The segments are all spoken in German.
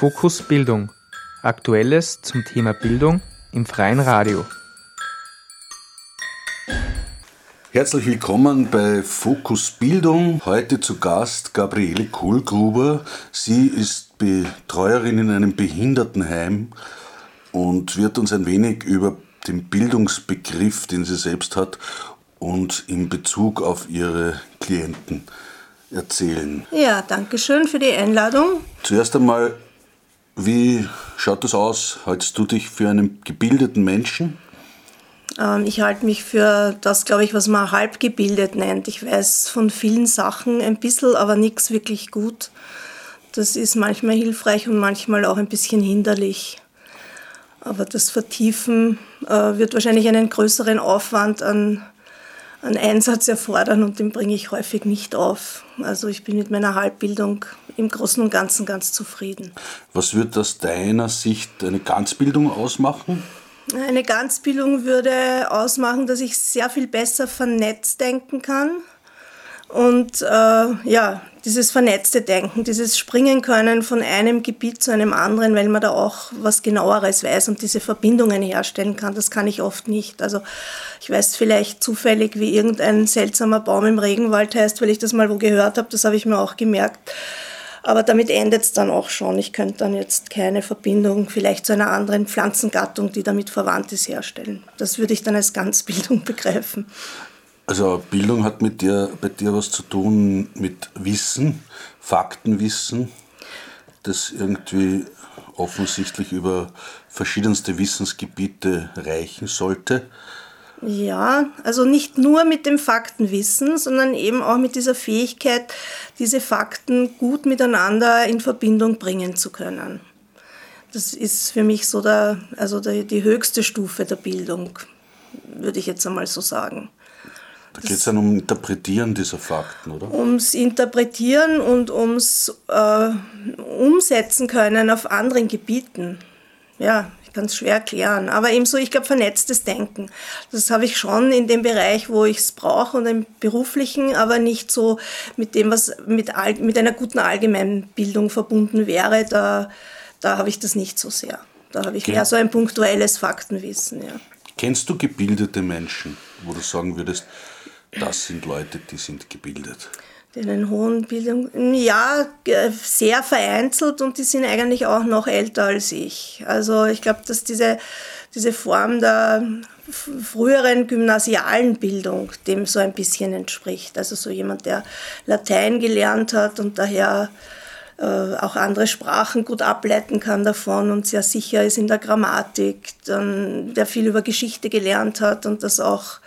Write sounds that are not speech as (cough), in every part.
Fokus Bildung. Aktuelles zum Thema Bildung im freien Radio. Herzlich willkommen bei Fokus Bildung. Heute zu Gast Gabriele Kohlgruber. Sie ist Betreuerin in einem Behindertenheim und wird uns ein wenig über den Bildungsbegriff, den sie selbst hat, und in Bezug auf ihre Klienten erzählen. Ja, danke schön für die Einladung. Zuerst einmal, wie schaut das aus? Haltest du dich für einen gebildeten Menschen? Ähm, ich halte mich für das, glaube ich, was man halb gebildet nennt. Ich weiß von vielen Sachen ein bisschen, aber nichts wirklich gut. Das ist manchmal hilfreich und manchmal auch ein bisschen hinderlich. Aber das Vertiefen äh, wird wahrscheinlich einen größeren Aufwand an, an Einsatz erfordern und den bringe ich häufig nicht auf. Also ich bin mit meiner Halbbildung im Großen und Ganzen ganz zufrieden. Was wird aus deiner Sicht eine Ganzbildung ausmachen? Eine Ganzbildung würde ausmachen, dass ich sehr viel besser vernetzt denken kann. Und äh, ja, dieses vernetzte Denken, dieses Springen können von einem Gebiet zu einem anderen, weil man da auch was genaueres weiß und diese Verbindungen herstellen kann, das kann ich oft nicht. Also ich weiß vielleicht zufällig, wie irgendein seltsamer Baum im Regenwald heißt, weil ich das mal wo gehört habe, das habe ich mir auch gemerkt. Aber damit endet es dann auch schon. Ich könnte dann jetzt keine Verbindung vielleicht zu einer anderen Pflanzengattung, die damit verwandt ist, herstellen. Das würde ich dann als Ganzbildung (laughs) begreifen. Also Bildung hat mit dir, bei dir was zu tun mit Wissen, Faktenwissen, das irgendwie offensichtlich über verschiedenste Wissensgebiete reichen sollte. Ja, also nicht nur mit dem Faktenwissen, sondern eben auch mit dieser Fähigkeit, diese Fakten gut miteinander in Verbindung bringen zu können. Das ist für mich so der, also der, die höchste Stufe der Bildung, würde ich jetzt einmal so sagen. Da geht es dann um Interpretieren dieser Fakten, oder? Ums Interpretieren und ums äh, Umsetzen können auf anderen Gebieten. Ja, es schwer erklären. Aber eben so, ich glaube, vernetztes Denken. Das habe ich schon in dem Bereich, wo ich es brauche und im beruflichen, aber nicht so mit dem, was mit, mit einer guten Allgemeinbildung verbunden wäre. Da, da habe ich das nicht so sehr. Da habe ich okay. mehr so ein punktuelles Faktenwissen. Ja. Kennst du gebildete Menschen, wo du sagen würdest, das sind Leute, die sind gebildet. Die einen hohen Bildung, ja, sehr vereinzelt und die sind eigentlich auch noch älter als ich. Also ich glaube, dass diese, diese Form der früheren gymnasialen Bildung dem so ein bisschen entspricht. Also so jemand, der Latein gelernt hat und daher äh, auch andere Sprachen gut ableiten kann davon und sehr sicher ist in der Grammatik, dann, der viel über Geschichte gelernt hat und das auch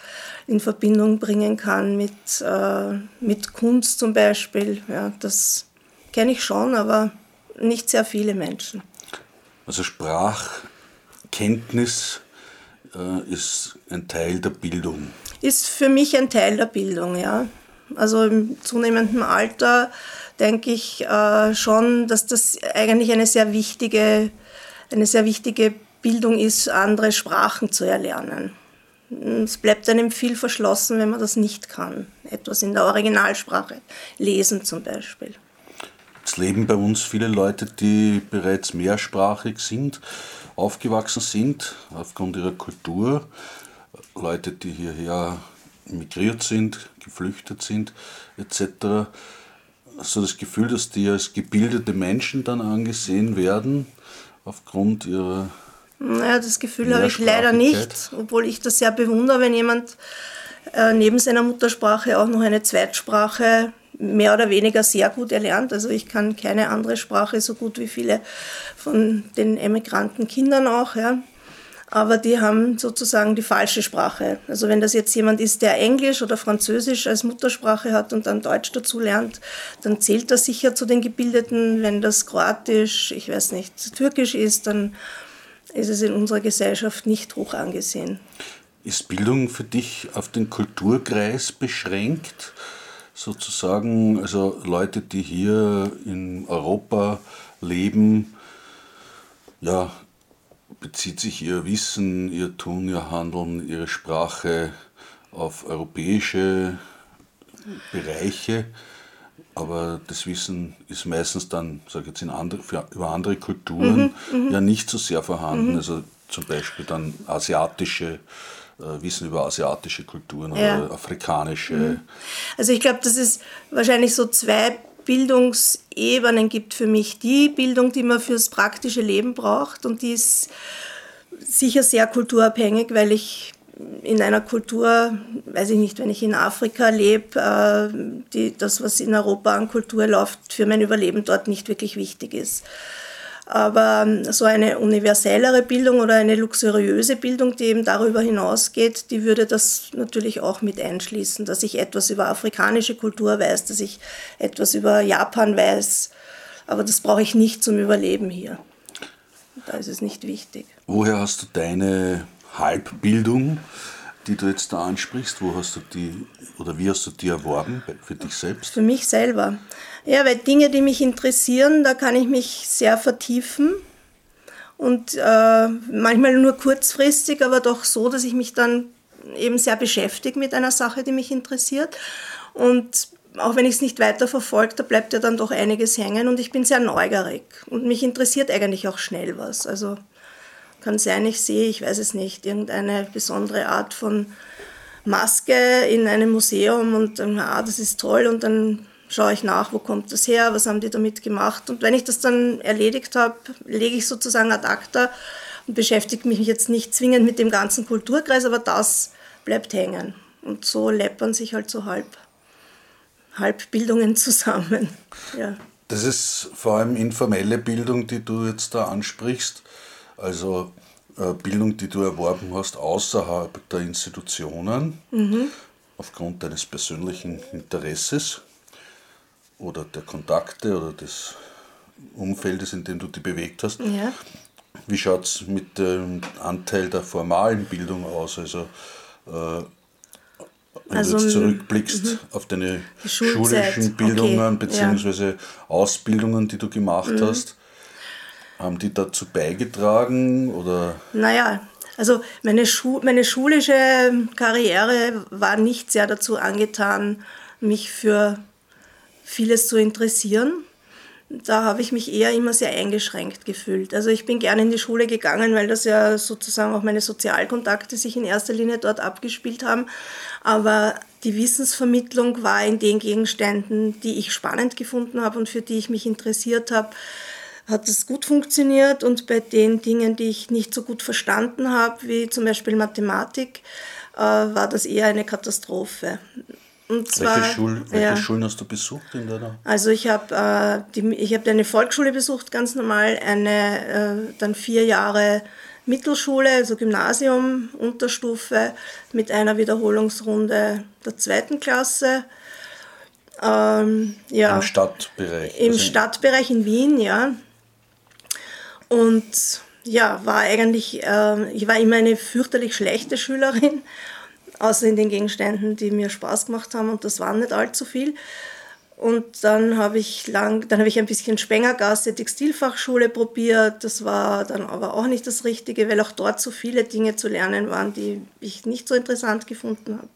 in Verbindung bringen kann mit, äh, mit Kunst zum Beispiel. Ja, das kenne ich schon, aber nicht sehr viele Menschen. Also Sprachkenntnis äh, ist ein Teil der Bildung. Ist für mich ein Teil der Bildung, ja. Also im zunehmenden Alter denke ich äh, schon, dass das eigentlich eine sehr wichtige, eine sehr wichtige Bildung ist, andere Sprachen zu erlernen. Es bleibt einem viel verschlossen, wenn man das nicht kann. Etwas in der Originalsprache lesen zum Beispiel. Es leben bei uns viele Leute, die bereits mehrsprachig sind, aufgewachsen sind aufgrund ihrer Kultur. Leute, die hierher migriert sind, geflüchtet sind, etc. So das Gefühl, dass die als gebildete Menschen dann angesehen werden aufgrund ihrer naja, das Gefühl habe ich leider nicht, obwohl ich das sehr bewundere, wenn jemand äh, neben seiner Muttersprache auch noch eine Zweitsprache mehr oder weniger sehr gut erlernt. Also ich kann keine andere Sprache so gut wie viele von den emigranten Kindern auch. Ja. Aber die haben sozusagen die falsche Sprache. Also wenn das jetzt jemand ist, der Englisch oder Französisch als Muttersprache hat und dann Deutsch dazu lernt, dann zählt das sicher zu den Gebildeten. Wenn das Kroatisch, ich weiß nicht, Türkisch ist, dann ist es in unserer Gesellschaft nicht hoch angesehen. Ist Bildung für dich auf den Kulturkreis beschränkt? Sozusagen, also Leute, die hier in Europa leben, ja, bezieht sich ihr Wissen, ihr Tun, ihr Handeln, ihre Sprache auf europäische Bereiche? aber das Wissen ist meistens dann, sage ich jetzt, in andere, für, über andere Kulturen mhm, ja nicht so sehr vorhanden. Mhm. Also zum Beispiel dann asiatische äh, Wissen über asiatische Kulturen ja. oder afrikanische. Mhm. Also ich glaube, dass es wahrscheinlich so zwei Bildungsebenen gibt für mich. Die Bildung, die man fürs praktische Leben braucht und die ist sicher sehr kulturabhängig, weil ich in einer Kultur, weiß ich nicht, wenn ich in Afrika lebe, äh, das, was in Europa an Kultur läuft, für mein Überleben dort nicht wirklich wichtig ist. Aber ähm, so eine universellere Bildung oder eine luxuriöse Bildung, die eben darüber hinausgeht, die würde das natürlich auch mit einschließen, dass ich etwas über afrikanische Kultur weiß, dass ich etwas über Japan weiß. Aber das brauche ich nicht zum Überleben hier. Da ist es nicht wichtig. Woher hast du deine Halbbildung, die du jetzt da ansprichst? Wo hast du die oder wie hast du die erworben für dich selbst? Für mich selber. Ja, weil Dinge, die mich interessieren, da kann ich mich sehr vertiefen und äh, manchmal nur kurzfristig, aber doch so, dass ich mich dann eben sehr beschäftige mit einer Sache, die mich interessiert. Und auch wenn ich es nicht weiter verfolge, da bleibt ja dann doch einiges hängen und ich bin sehr neugierig und mich interessiert eigentlich auch schnell was. Also kann sein, ich sehe, ich weiß es nicht, irgendeine besondere Art von Maske in einem Museum und dann, ah, das ist toll und dann schaue ich nach, wo kommt das her, was haben die damit gemacht. Und wenn ich das dann erledigt habe, lege ich sozusagen ad acta und beschäftige mich jetzt nicht zwingend mit dem ganzen Kulturkreis, aber das bleibt hängen. Und so läppern sich halt so halb, Halbbildungen (laughs) zusammen. Ja. Das ist vor allem informelle Bildung, die du jetzt da ansprichst. Also äh, Bildung, die du erworben hast außerhalb der Institutionen, mhm. aufgrund deines persönlichen Interesses oder der Kontakte oder des Umfeldes, in dem du dich bewegt hast. Ja. Wie schaut es mit dem Anteil der formalen Bildung aus? Also, äh, wenn also, du jetzt zurückblickst mhm. auf deine schulischen Bildungen okay. bzw. Ja. Ausbildungen, die du gemacht mhm. hast, haben die dazu beigetragen? Oder? Naja, also meine, Schu meine schulische Karriere war nicht sehr dazu angetan, mich für vieles zu interessieren. Da habe ich mich eher immer sehr eingeschränkt gefühlt. Also ich bin gerne in die Schule gegangen, weil das ja sozusagen auch meine Sozialkontakte sich in erster Linie dort abgespielt haben. Aber die Wissensvermittlung war in den Gegenständen, die ich spannend gefunden habe und für die ich mich interessiert habe, hat es gut funktioniert und bei den Dingen, die ich nicht so gut verstanden habe, wie zum Beispiel Mathematik, äh, war das eher eine Katastrophe. Und zwar, welche, Schul welche ja, Schulen hast du besucht in deiner? Also ich habe äh, hab eine Volksschule besucht, ganz normal, eine äh, dann vier Jahre Mittelschule, also Gymnasium, Unterstufe mit einer Wiederholungsrunde der zweiten Klasse. Ähm, ja, Im Stadtbereich? Im also Stadtbereich in Wien, ja. Und ja, war eigentlich, äh, ich war immer eine fürchterlich schlechte Schülerin außer in den Gegenständen, die mir Spaß gemacht haben und das waren nicht allzu viel. Und dann habe ich lang, dann habe ich ein bisschen Spengergasse Textilfachschule probiert. Das war dann aber auch nicht das Richtige, weil auch dort so viele Dinge zu lernen waren, die ich nicht so interessant gefunden habe.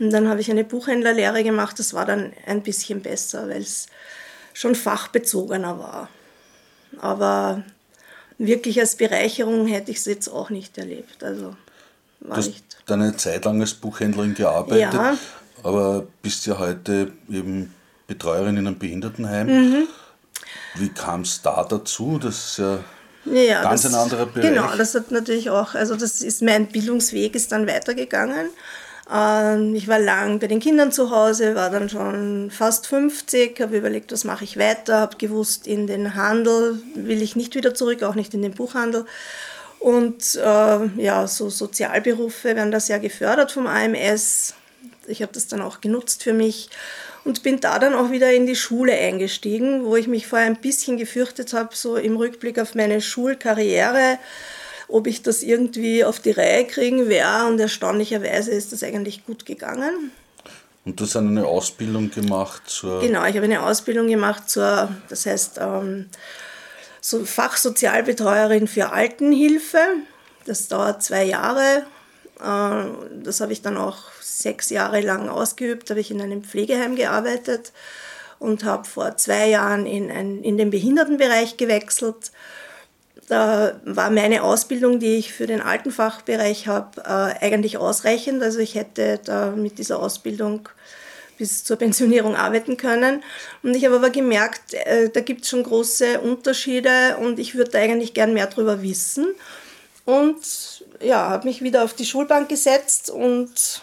Und dann habe ich eine Buchhändlerlehre gemacht. Das war dann ein bisschen besser, weil es schon fachbezogener war. Aber wirklich als Bereicherung hätte ich es jetzt auch nicht erlebt. Also war du nicht. hast eine Zeit lang als Buchhändlerin gearbeitet, ja. aber bist ja heute eben Betreuerin in einem Behindertenheim. Mhm. Wie kam es da dazu? Das ist ja ja, ganz das, ein anderer Bereich. Genau, das hat natürlich auch, also das ist mein Bildungsweg ist dann weitergegangen. Ähm, ich war lang bei den Kindern zu Hause, war dann schon fast 50, habe überlegt, was mache ich weiter, habe gewusst, in den Handel will ich nicht wieder zurück, auch nicht in den Buchhandel und äh, ja, so Sozialberufe werden da sehr gefördert vom AMS. Ich habe das dann auch genutzt für mich und bin da dann auch wieder in die Schule eingestiegen, wo ich mich vorher ein bisschen gefürchtet habe, so im Rückblick auf meine Schulkarriere, ob ich das irgendwie auf die Reihe kriegen werde. Und erstaunlicherweise ist das eigentlich gut gegangen. Und du hast eine Ausbildung gemacht zur. Genau, ich habe eine Ausbildung gemacht zur, das heißt, ähm, so Fachsozialbetreuerin für Altenhilfe. Das dauert zwei Jahre. Äh, das habe ich dann auch sechs Jahre lang ausgeübt, habe ich in einem Pflegeheim gearbeitet und habe vor zwei Jahren in, ein, in den Behindertenbereich gewechselt. Da war meine Ausbildung, die ich für den Altenfachbereich habe, äh, eigentlich ausreichend. Also ich hätte da mit dieser Ausbildung bis zur Pensionierung arbeiten können. Und ich habe aber gemerkt, äh, da gibt es schon große Unterschiede und ich würde eigentlich gern mehr darüber wissen. Und ja, habe mich wieder auf die Schulbank gesetzt und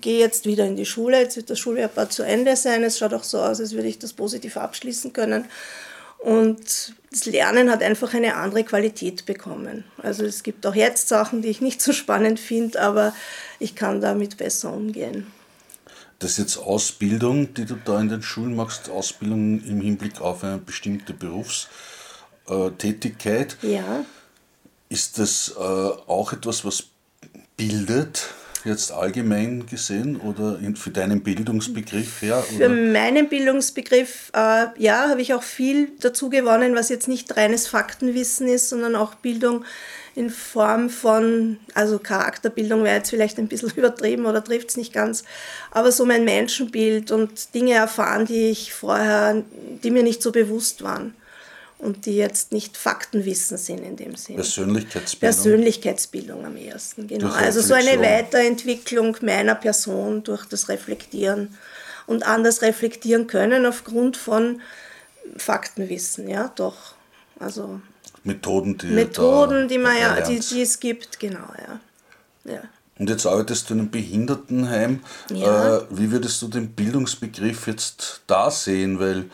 gehe jetzt wieder in die Schule. Jetzt wird das Schuljahr zu Ende sein. Es schaut auch so aus, als würde ich das positiv abschließen können. Und das Lernen hat einfach eine andere Qualität bekommen. Also es gibt auch jetzt Sachen, die ich nicht so spannend finde, aber ich kann damit besser umgehen. Das ist jetzt Ausbildung, die du da in den Schulen machst, Ausbildung im Hinblick auf eine bestimmte Berufstätigkeit. Ja. Ist das äh, auch etwas, was bildet? Jetzt allgemein gesehen oder für deinen Bildungsbegriff her? Oder? Für meinen Bildungsbegriff, äh, ja, habe ich auch viel dazu gewonnen, was jetzt nicht reines Faktenwissen ist, sondern auch Bildung in Form von, also Charakterbildung wäre jetzt vielleicht ein bisschen (laughs) übertrieben oder trifft es nicht ganz, aber so mein Menschenbild und Dinge erfahren, die ich vorher, die mir nicht so bewusst waren und die jetzt nicht Faktenwissen sind in dem Sinne. Persönlichkeitsbildung. Persönlichkeitsbildung am ersten, genau. Also so eine Weiterentwicklung meiner Person durch das Reflektieren und anders reflektieren können aufgrund von Faktenwissen, ja, doch. Also Methoden, die Methoden, die man ja, die, die es gibt, genau, ja. ja. Und jetzt arbeitest du in einem Behindertenheim. Ja. Äh, wie würdest du den Bildungsbegriff jetzt da sehen? Weil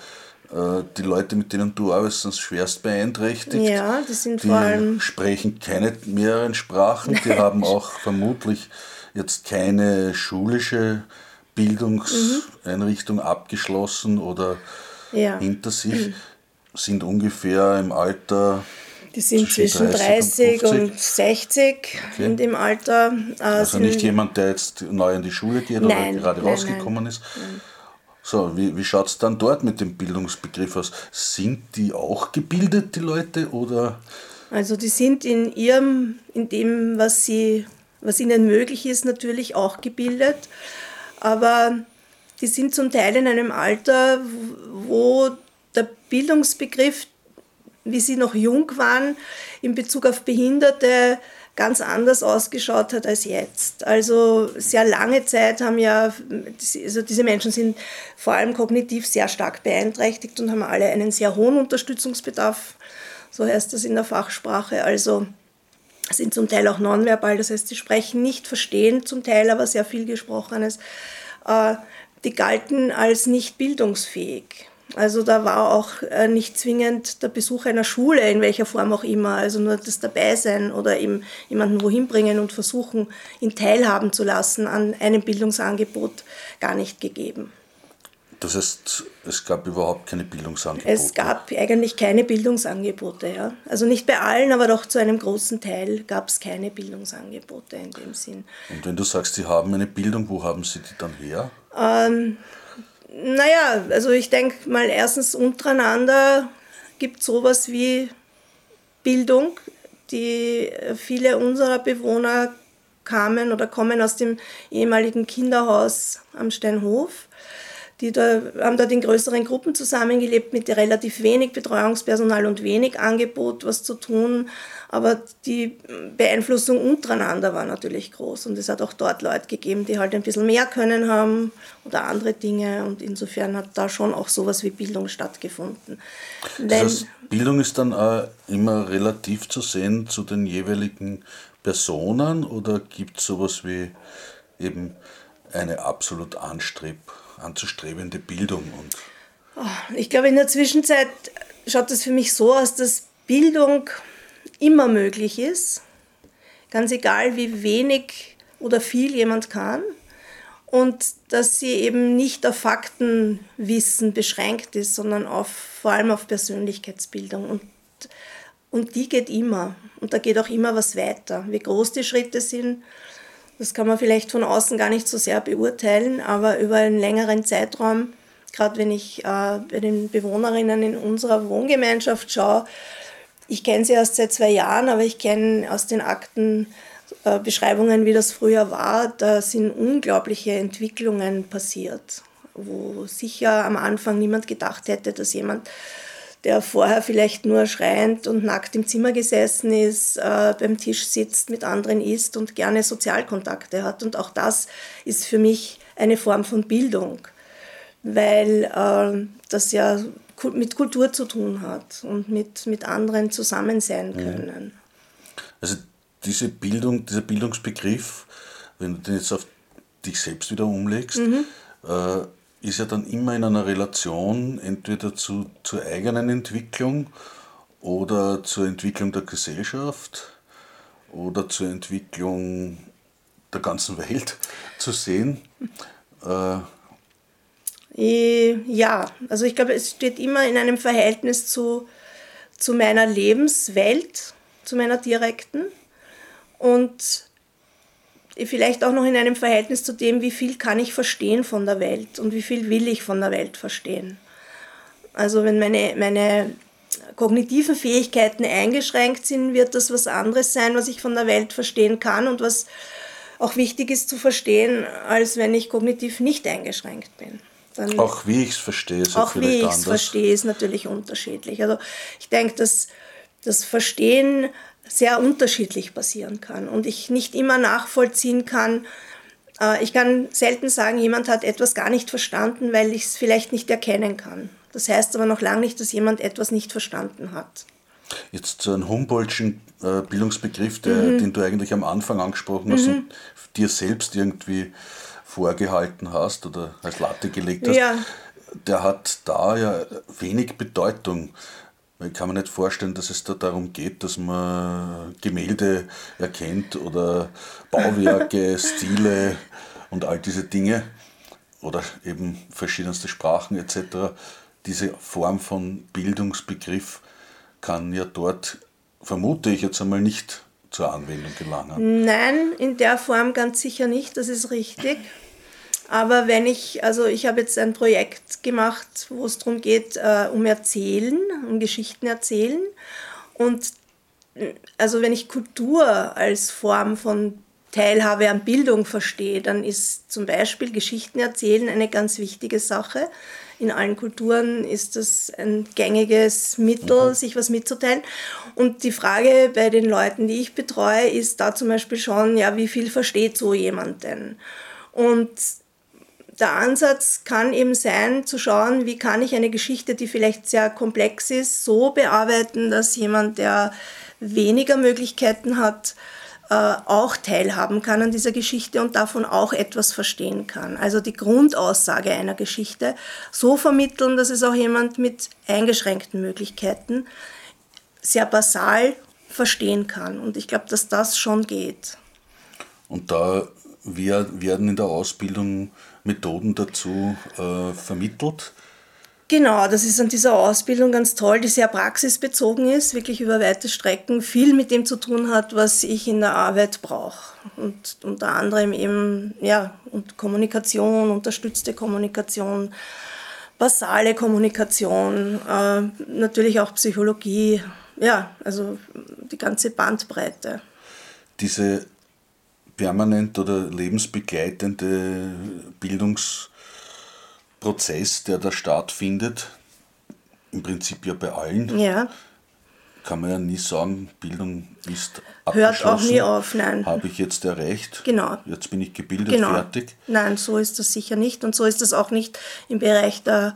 die Leute, mit denen du arbeitest, sind schwerst beeinträchtigt. Ja, die sind die vor allem. sprechen keine mehreren Sprachen, die (laughs) haben auch vermutlich jetzt keine schulische Bildungseinrichtung mhm. abgeschlossen oder ja. hinter sich, sind ungefähr im Alter. Die sind zwischen 30, 30 und, und, 60 okay. in dem Alter. Äh, also nicht jemand, der jetzt neu in die Schule geht nein, oder gerade nein, rausgekommen nein. ist. So, wie, wie schaut es dann dort mit dem Bildungsbegriff aus? Sind die auch gebildet, die Leute, oder? Also die sind in ihrem, in dem, was, sie, was ihnen möglich ist, natürlich auch gebildet. Aber die sind zum Teil in einem Alter, wo der Bildungsbegriff, wie sie noch jung waren, in Bezug auf Behinderte ganz anders ausgeschaut hat als jetzt. Also sehr lange Zeit haben ja, also diese Menschen sind vor allem kognitiv sehr stark beeinträchtigt und haben alle einen sehr hohen Unterstützungsbedarf, so heißt das in der Fachsprache. Also sind zum Teil auch nonverbal, das heißt, sie sprechen nicht, verstehen zum Teil aber sehr viel Gesprochenes. Äh, die galten als nicht bildungsfähig. Also da war auch äh, nicht zwingend der Besuch einer Schule, in welcher Form auch immer, also nur das Dabeisein oder eben jemanden wohin bringen und versuchen, ihn teilhaben zu lassen an einem Bildungsangebot gar nicht gegeben. Das heißt, es gab überhaupt keine Bildungsangebote? Es gab eigentlich keine Bildungsangebote, ja. Also nicht bei allen, aber doch zu einem großen Teil gab es keine Bildungsangebote in dem Sinn. Und wenn du sagst, sie haben eine Bildung, wo haben sie die dann her? Ähm, naja, also ich denke mal, erstens untereinander gibt es sowas wie Bildung. Die viele unserer Bewohner kamen oder kommen aus dem ehemaligen Kinderhaus am Steinhof die da, haben dort in größeren Gruppen zusammengelebt mit relativ wenig Betreuungspersonal und wenig Angebot, was zu tun. Aber die Beeinflussung untereinander war natürlich groß. Und es hat auch dort Leute gegeben, die halt ein bisschen mehr können haben oder andere Dinge. Und insofern hat da schon auch sowas wie Bildung stattgefunden. Das heißt, Bildung ist dann auch immer relativ zu sehen zu den jeweiligen Personen oder gibt es sowas wie eben eine absolut anstrebbare anzustrebende Bildung. Und ich glaube, in der Zwischenzeit schaut es für mich so aus, dass Bildung immer möglich ist, ganz egal wie wenig oder viel jemand kann und dass sie eben nicht auf Faktenwissen beschränkt ist, sondern auf, vor allem auf Persönlichkeitsbildung. Und, und die geht immer. Und da geht auch immer was weiter. Wie groß die Schritte sind, das kann man vielleicht von außen gar nicht so sehr beurteilen, aber über einen längeren Zeitraum, gerade wenn ich äh, bei den Bewohnerinnen in unserer Wohngemeinschaft schaue, ich kenne sie erst seit zwei Jahren, aber ich kenne aus den Akten äh, Beschreibungen, wie das früher war, da sind unglaubliche Entwicklungen passiert. wo sicher am Anfang niemand gedacht hätte, dass jemand, der vorher vielleicht nur schreiend und nackt im Zimmer gesessen ist, äh, beim Tisch sitzt, mit anderen isst und gerne Sozialkontakte hat. Und auch das ist für mich eine Form von Bildung, weil äh, das ja mit Kultur zu tun hat und mit, mit anderen zusammen sein können. Also diese Bildung, dieser Bildungsbegriff, wenn du den jetzt auf dich selbst wieder umlegst, mhm. äh, ist ja dann immer in einer Relation entweder zu, zur eigenen Entwicklung oder zur Entwicklung der Gesellschaft oder zur Entwicklung der ganzen Welt (laughs) zu sehen. Äh, ja, also ich glaube, es steht immer in einem Verhältnis zu, zu meiner Lebenswelt, zu meiner direkten und vielleicht auch noch in einem Verhältnis zu dem, wie viel kann ich verstehen von der Welt und wie viel will ich von der Welt verstehen. Also wenn meine, meine kognitiven Fähigkeiten eingeschränkt sind, wird das was anderes sein, was ich von der Welt verstehen kann und was auch wichtig ist zu verstehen, als wenn ich kognitiv nicht eingeschränkt bin. Dann auch wie ich es verstehe, ist auch wie ich es verstehe, ist natürlich unterschiedlich. Also ich denke, dass das Verstehen sehr unterschiedlich passieren kann und ich nicht immer nachvollziehen kann. Äh, ich kann selten sagen, jemand hat etwas gar nicht verstanden, weil ich es vielleicht nicht erkennen kann. Das heißt aber noch lange nicht, dass jemand etwas nicht verstanden hat. Jetzt zu einem Humboldtschen äh, Bildungsbegriff, der, mhm. den du eigentlich am Anfang angesprochen hast mhm. und dir selbst irgendwie vorgehalten hast oder als Latte gelegt hast, ja. der hat da ja wenig Bedeutung. Ich kann mir nicht vorstellen, dass es da darum geht, dass man Gemälde erkennt oder Bauwerke, (laughs) Stile und all diese Dinge oder eben verschiedenste Sprachen etc. Diese Form von Bildungsbegriff kann ja dort, vermute ich jetzt einmal, nicht zur Anwendung gelangen. Nein, in der Form ganz sicher nicht, das ist richtig. Aber wenn ich, also ich habe jetzt ein Projekt gemacht, wo es darum geht, äh, um Erzählen, um Geschichten erzählen. Und also wenn ich Kultur als Form von Teilhabe an Bildung verstehe, dann ist zum Beispiel Geschichten erzählen eine ganz wichtige Sache. In allen Kulturen ist das ein gängiges Mittel, mhm. sich was mitzuteilen. Und die Frage bei den Leuten, die ich betreue, ist da zum Beispiel schon, ja, wie viel versteht so jemand denn? Und der Ansatz kann eben sein, zu schauen, wie kann ich eine Geschichte, die vielleicht sehr komplex ist, so bearbeiten, dass jemand, der weniger Möglichkeiten hat, äh, auch teilhaben kann an dieser Geschichte und davon auch etwas verstehen kann. Also die Grundaussage einer Geschichte so vermitteln, dass es auch jemand mit eingeschränkten Möglichkeiten sehr basal verstehen kann. Und ich glaube, dass das schon geht. Und da werden in der Ausbildung Methoden dazu äh, vermittelt. Genau, das ist an dieser Ausbildung ganz toll, die sehr praxisbezogen ist, wirklich über weite Strecken, viel mit dem zu tun hat, was ich in der Arbeit brauche. Und unter anderem eben ja, und Kommunikation, unterstützte Kommunikation, basale Kommunikation, äh, natürlich auch Psychologie, ja, also die ganze Bandbreite. Diese permanent oder lebensbegleitende Bildungsprozess, der da stattfindet, im Prinzip ja bei allen. Ja. Kann man ja nie sagen, Bildung ist Hört auch nie auf, nein. Habe ich jetzt erreicht? Genau. Jetzt bin ich gebildet, genau. fertig? Nein, so ist das sicher nicht. Und so ist das auch nicht im Bereich der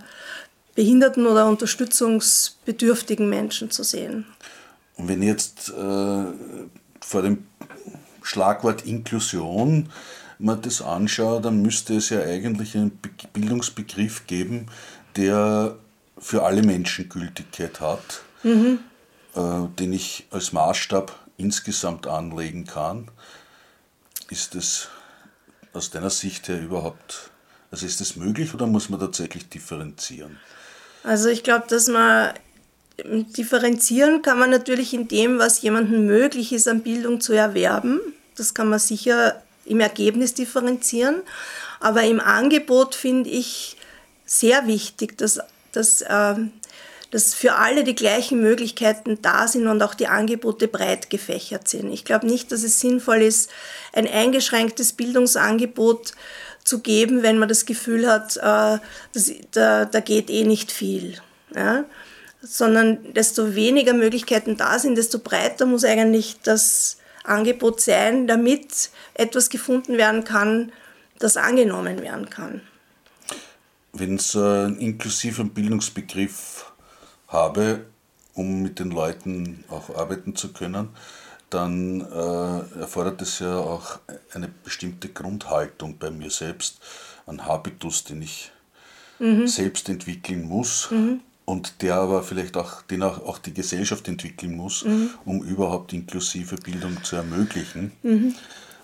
behinderten oder unterstützungsbedürftigen Menschen zu sehen. Und wenn ich jetzt äh, vor dem Schlagwort Inklusion man das anschaut, dann müsste es ja eigentlich einen Bildungsbegriff geben, der für alle Menschen Gültigkeit hat, mhm. äh, den ich als Maßstab insgesamt anlegen kann. Ist das aus deiner Sicht her überhaupt, also ist das möglich oder muss man tatsächlich differenzieren? Also ich glaube, dass man differenzieren kann man natürlich in dem, was jemandem möglich ist, an Bildung zu erwerben. Das kann man sicher im Ergebnis differenzieren. Aber im Angebot finde ich sehr wichtig, dass, dass, äh, dass für alle die gleichen Möglichkeiten da sind und auch die Angebote breit gefächert sind. Ich glaube nicht, dass es sinnvoll ist, ein eingeschränktes Bildungsangebot zu geben, wenn man das Gefühl hat, äh, das, da, da geht eh nicht viel. Ja? Sondern desto weniger Möglichkeiten da sind, desto breiter muss eigentlich das Angebot sein, damit etwas gefunden werden kann, das angenommen werden kann. Wenn ich einen inklusiven Bildungsbegriff habe, um mit den Leuten auch arbeiten zu können, dann äh, erfordert es ja auch eine bestimmte Grundhaltung bei mir selbst, einen Habitus, den ich mhm. selbst entwickeln muss mhm. Und der aber vielleicht auch, den auch, auch die Gesellschaft entwickeln muss, mhm. um überhaupt inklusive Bildung zu ermöglichen. Mhm.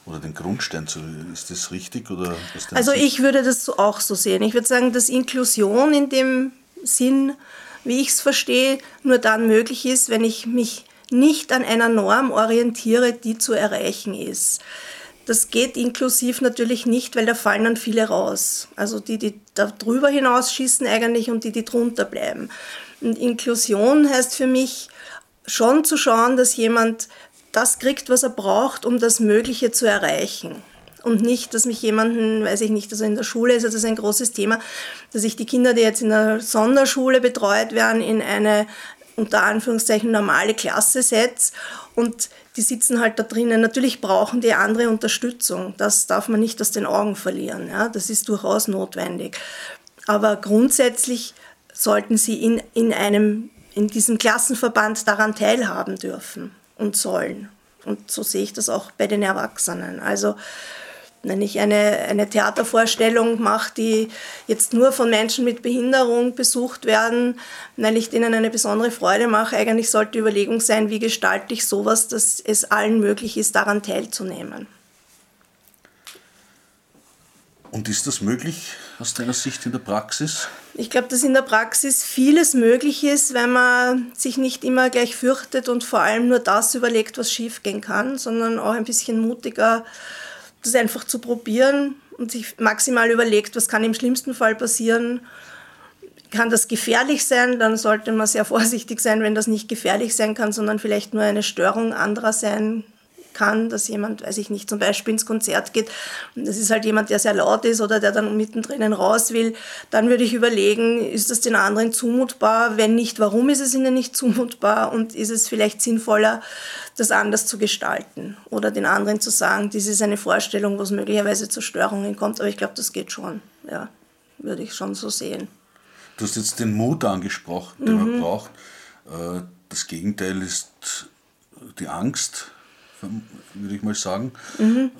Oder den Grundstein zu. Ist das richtig? Oder also ich würde das auch so sehen. Ich würde sagen, dass Inklusion in dem Sinn, wie ich es verstehe, nur dann möglich ist, wenn ich mich nicht an einer Norm orientiere, die zu erreichen ist. Das geht inklusiv natürlich nicht, weil da fallen dann viele raus. Also die, die da drüber hinausschießen eigentlich und die, die drunter bleiben. Und Inklusion heißt für mich schon zu schauen, dass jemand das kriegt, was er braucht, um das Mögliche zu erreichen. Und nicht, dass mich jemanden, weiß ich nicht, also in der Schule ist das ein großes Thema, dass ich die Kinder, die jetzt in der Sonderschule betreut werden, in eine unter Anführungszeichen normale Klasse setze und die sitzen halt da drinnen. Natürlich brauchen die andere Unterstützung. Das darf man nicht aus den Augen verlieren. Ja? Das ist durchaus notwendig. Aber grundsätzlich sollten sie in, in, einem, in diesem Klassenverband daran teilhaben dürfen und sollen. Und so sehe ich das auch bei den Erwachsenen. Also wenn ich eine, eine Theatervorstellung mache, die jetzt nur von Menschen mit Behinderung besucht werden, weil ich denen eine besondere Freude mache, eigentlich sollte die Überlegung sein, wie gestalte ich sowas, dass es allen möglich ist, daran teilzunehmen. Und ist das möglich aus deiner Sicht in der Praxis? Ich glaube, dass in der Praxis vieles möglich ist, wenn man sich nicht immer gleich fürchtet und vor allem nur das überlegt, was schiefgehen kann, sondern auch ein bisschen mutiger das einfach zu probieren und sich maximal überlegt, was kann im schlimmsten Fall passieren. Kann das gefährlich sein? Dann sollte man sehr vorsichtig sein, wenn das nicht gefährlich sein kann, sondern vielleicht nur eine Störung anderer sein kann, dass jemand, weiß ich nicht, zum Beispiel ins Konzert geht und das ist halt jemand, der sehr laut ist oder der dann mittendrin raus will, dann würde ich überlegen, ist das den anderen zumutbar? Wenn nicht, warum ist es ihnen nicht zumutbar? Und ist es vielleicht sinnvoller, das anders zu gestalten oder den anderen zu sagen, dies ist eine Vorstellung, wo es möglicherweise zu Störungen kommt, aber ich glaube, das geht schon, ja, würde ich schon so sehen. Du hast jetzt den Mut angesprochen, den mhm. man braucht. Äh, das Gegenteil ist die Angst, würde ich mal sagen. Mhm.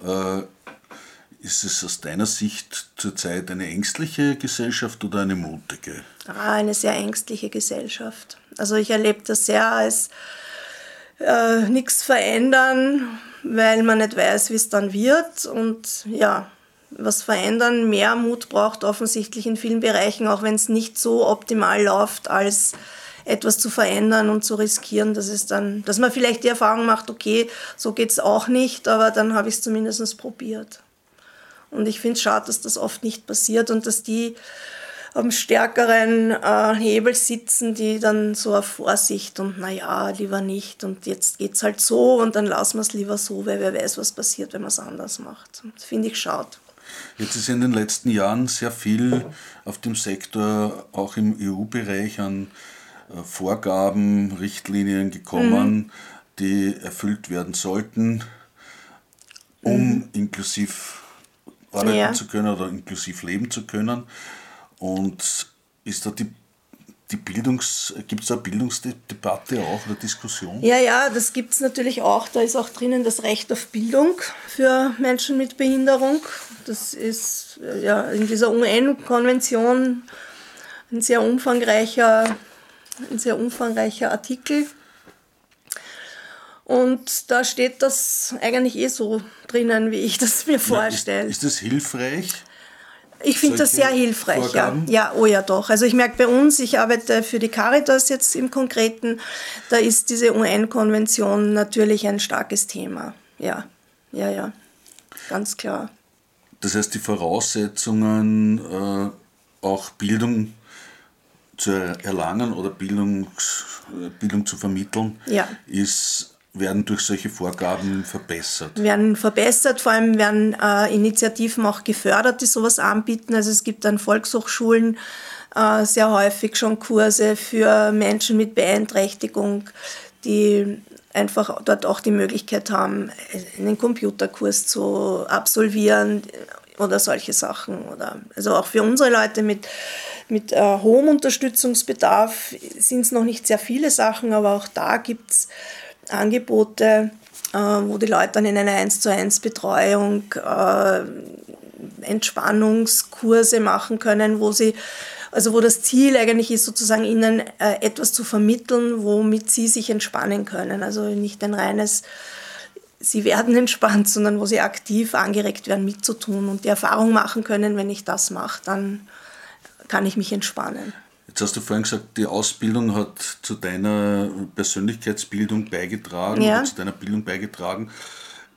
Ist es aus deiner Sicht zurzeit eine ängstliche Gesellschaft oder eine mutige? Ah, eine sehr ängstliche Gesellschaft. Also ich erlebe das sehr als äh, nichts verändern, weil man nicht weiß, wie es dann wird. Und ja, was verändern, mehr Mut braucht offensichtlich in vielen Bereichen, auch wenn es nicht so optimal läuft, als etwas zu verändern und zu riskieren, dass es dann, dass man vielleicht die Erfahrung macht, okay, so geht es auch nicht, aber dann habe ich es zumindest probiert. Und ich finde es schade, dass das oft nicht passiert und dass die am stärkeren äh, Hebel sitzen, die dann so auf Vorsicht und naja, lieber nicht und jetzt geht es halt so und dann lassen wir es lieber so, weil wer weiß, was passiert, wenn man es anders macht. Das finde ich schade. Jetzt ist in den letzten Jahren sehr viel auf dem Sektor, auch im EU-Bereich, an Vorgaben, Richtlinien gekommen, mhm. die erfüllt werden sollten, um mhm. inklusiv arbeiten ja. zu können oder inklusiv leben zu können. Und ist da die die Bildungs, gibt es da Bildungsdebatte auch oder Diskussion? Ja, ja, das gibt es natürlich auch. Da ist auch drinnen das Recht auf Bildung für Menschen mit Behinderung. Das ist ja in dieser UN-Konvention ein sehr umfangreicher ein sehr umfangreicher Artikel. Und da steht das eigentlich eh so drinnen, wie ich das mir vorstelle. Ist, ist das hilfreich? Ich finde das sehr hilfreich, ja. ja. Oh ja, doch. Also ich merke bei uns, ich arbeite für die Caritas jetzt im Konkreten, da ist diese UN-Konvention natürlich ein starkes Thema. Ja, ja, ja, ganz klar. Das heißt, die Voraussetzungen, äh, auch Bildung zu erlangen oder Bildungs, Bildung zu vermitteln, ja. ist werden durch solche Vorgaben verbessert? Werden verbessert, vor allem werden äh, Initiativen auch gefördert, die sowas anbieten. Also es gibt an Volkshochschulen äh, sehr häufig schon Kurse für Menschen mit Beeinträchtigung, die einfach dort auch die Möglichkeit haben, einen Computerkurs zu absolvieren oder solche Sachen. Oder, also auch für unsere Leute mit, mit äh, hohem Unterstützungsbedarf sind es noch nicht sehr viele Sachen, aber auch da gibt es Angebote, äh, wo die Leute dann in einer 1 zu 1 Betreuung äh, Entspannungskurse machen können, wo sie also wo das Ziel eigentlich ist, sozusagen ihnen äh, etwas zu vermitteln, womit sie sich entspannen können. Also nicht ein reines, sie werden entspannt, sondern wo sie aktiv angeregt werden, mitzutun und die Erfahrung machen können, wenn ich das mache, dann kann ich mich entspannen. Jetzt hast du vorhin gesagt, die Ausbildung hat zu deiner Persönlichkeitsbildung beigetragen, ja. zu deiner Bildung beigetragen.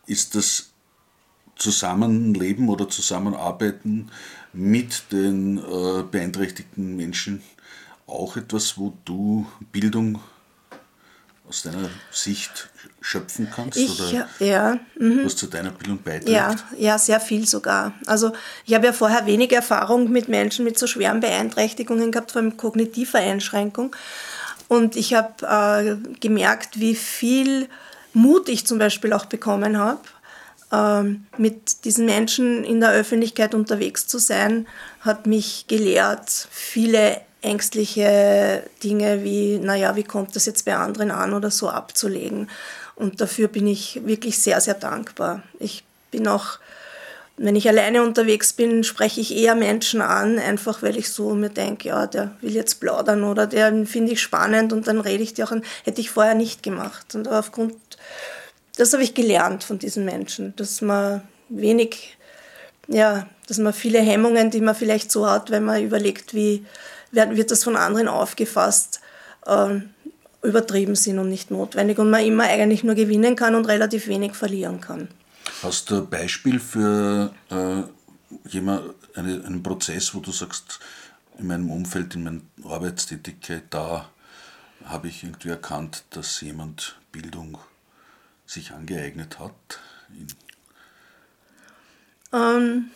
Ist das Zusammenleben oder Zusammenarbeiten mit den äh, beeinträchtigten Menschen auch etwas, wo du Bildung aus deiner Sicht schöpfen kannst? Ich, oder ja. Mhm. Was zu deiner Bildung beiträgt? Ja, ja, sehr viel sogar. Also ich habe ja vorher wenig Erfahrung mit Menschen mit so schweren Beeinträchtigungen gehabt, vor allem kognitiver Einschränkung. Und ich habe äh, gemerkt, wie viel Mut ich zum Beispiel auch bekommen habe ähm, mit diesen Menschen in der Öffentlichkeit unterwegs zu sein, hat mich gelehrt, viele ängstliche Dinge wie, naja, wie kommt das jetzt bei anderen an oder so abzulegen. Und dafür bin ich wirklich sehr, sehr dankbar. Ich bin auch, wenn ich alleine unterwegs bin, spreche ich eher Menschen an, einfach weil ich so mir denke, ja, der will jetzt plaudern oder der finde ich spannend und dann rede ich dir auch an, hätte ich vorher nicht gemacht. Und aufgrund das habe ich gelernt von diesen Menschen, dass man wenig, ja, dass man viele Hemmungen, die man vielleicht so hat, wenn man überlegt, wie wird das von anderen aufgefasst, äh, übertrieben sind und nicht notwendig und man immer eigentlich nur gewinnen kann und relativ wenig verlieren kann. Hast du ein Beispiel für äh, jemand, eine, einen Prozess, wo du sagst, in meinem Umfeld, in meiner Arbeitstätigkeit, da habe ich irgendwie erkannt, dass jemand Bildung sich angeeignet hat? Ähm,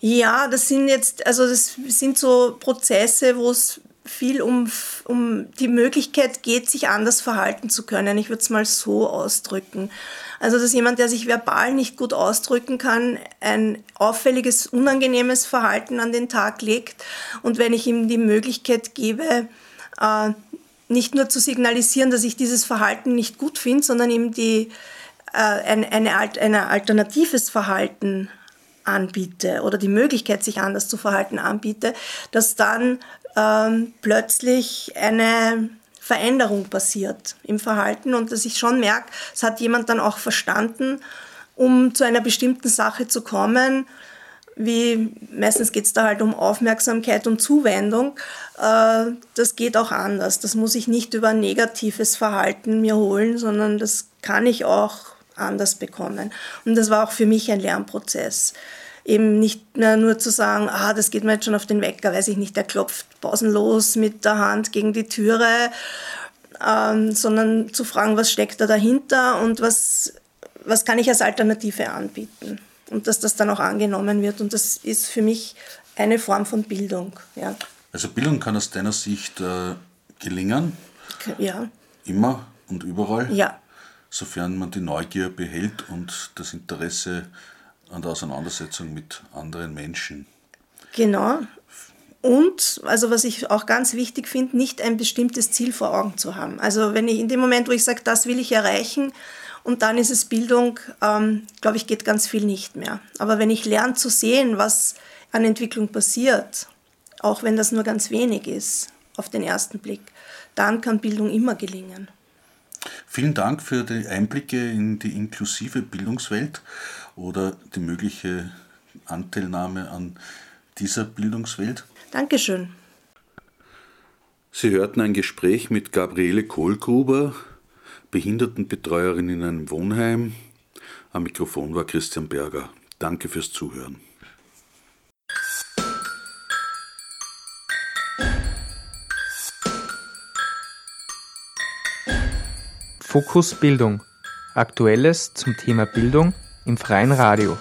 ja, das sind jetzt, also das sind so Prozesse, wo es viel um, um die Möglichkeit geht, sich anders verhalten zu können. Ich würde es mal so ausdrücken. Also, dass jemand, der sich verbal nicht gut ausdrücken kann, ein auffälliges, unangenehmes Verhalten an den Tag legt. Und wenn ich ihm die Möglichkeit gebe, äh, nicht nur zu signalisieren, dass ich dieses Verhalten nicht gut finde, sondern ihm die, äh, eine, eine, eine alternatives Verhalten anbiete oder die Möglichkeit, sich anders zu verhalten, anbiete, dass dann ähm, plötzlich eine Veränderung passiert im Verhalten und dass ich schon merke, es hat jemand dann auch verstanden, um zu einer bestimmten Sache zu kommen, wie meistens geht es da halt um Aufmerksamkeit und Zuwendung. Äh, das geht auch anders. Das muss ich nicht über negatives Verhalten mir holen, sondern das kann ich auch anders bekommen. Und das war auch für mich ein Lernprozess. Eben nicht mehr nur zu sagen, ah, das geht mir jetzt schon auf den Wecker, weiß ich nicht, der klopft pausenlos mit der Hand gegen die Türe, ähm, sondern zu fragen, was steckt da dahinter und was, was kann ich als Alternative anbieten und dass das dann auch angenommen wird. Und das ist für mich eine Form von Bildung. Ja. Also Bildung kann aus deiner Sicht äh, gelingen? Ja. Immer und überall? Ja. Sofern man die Neugier behält und das Interesse an der Auseinandersetzung mit anderen Menschen. Genau. Und, also was ich auch ganz wichtig finde, nicht ein bestimmtes Ziel vor Augen zu haben. Also wenn ich in dem Moment, wo ich sage, das will ich erreichen, und dann ist es Bildung, ähm, glaube ich, geht ganz viel nicht mehr. Aber wenn ich lerne zu sehen, was an Entwicklung passiert, auch wenn das nur ganz wenig ist auf den ersten Blick, dann kann Bildung immer gelingen. Vielen Dank für die Einblicke in die inklusive Bildungswelt oder die mögliche Anteilnahme an dieser Bildungswelt. Dankeschön. Sie hörten ein Gespräch mit Gabriele Kohlgruber, Behindertenbetreuerin in einem Wohnheim. Am Mikrofon war Christian Berger. Danke fürs Zuhören. Fokus Bildung. Aktuelles zum Thema Bildung im freien Radio.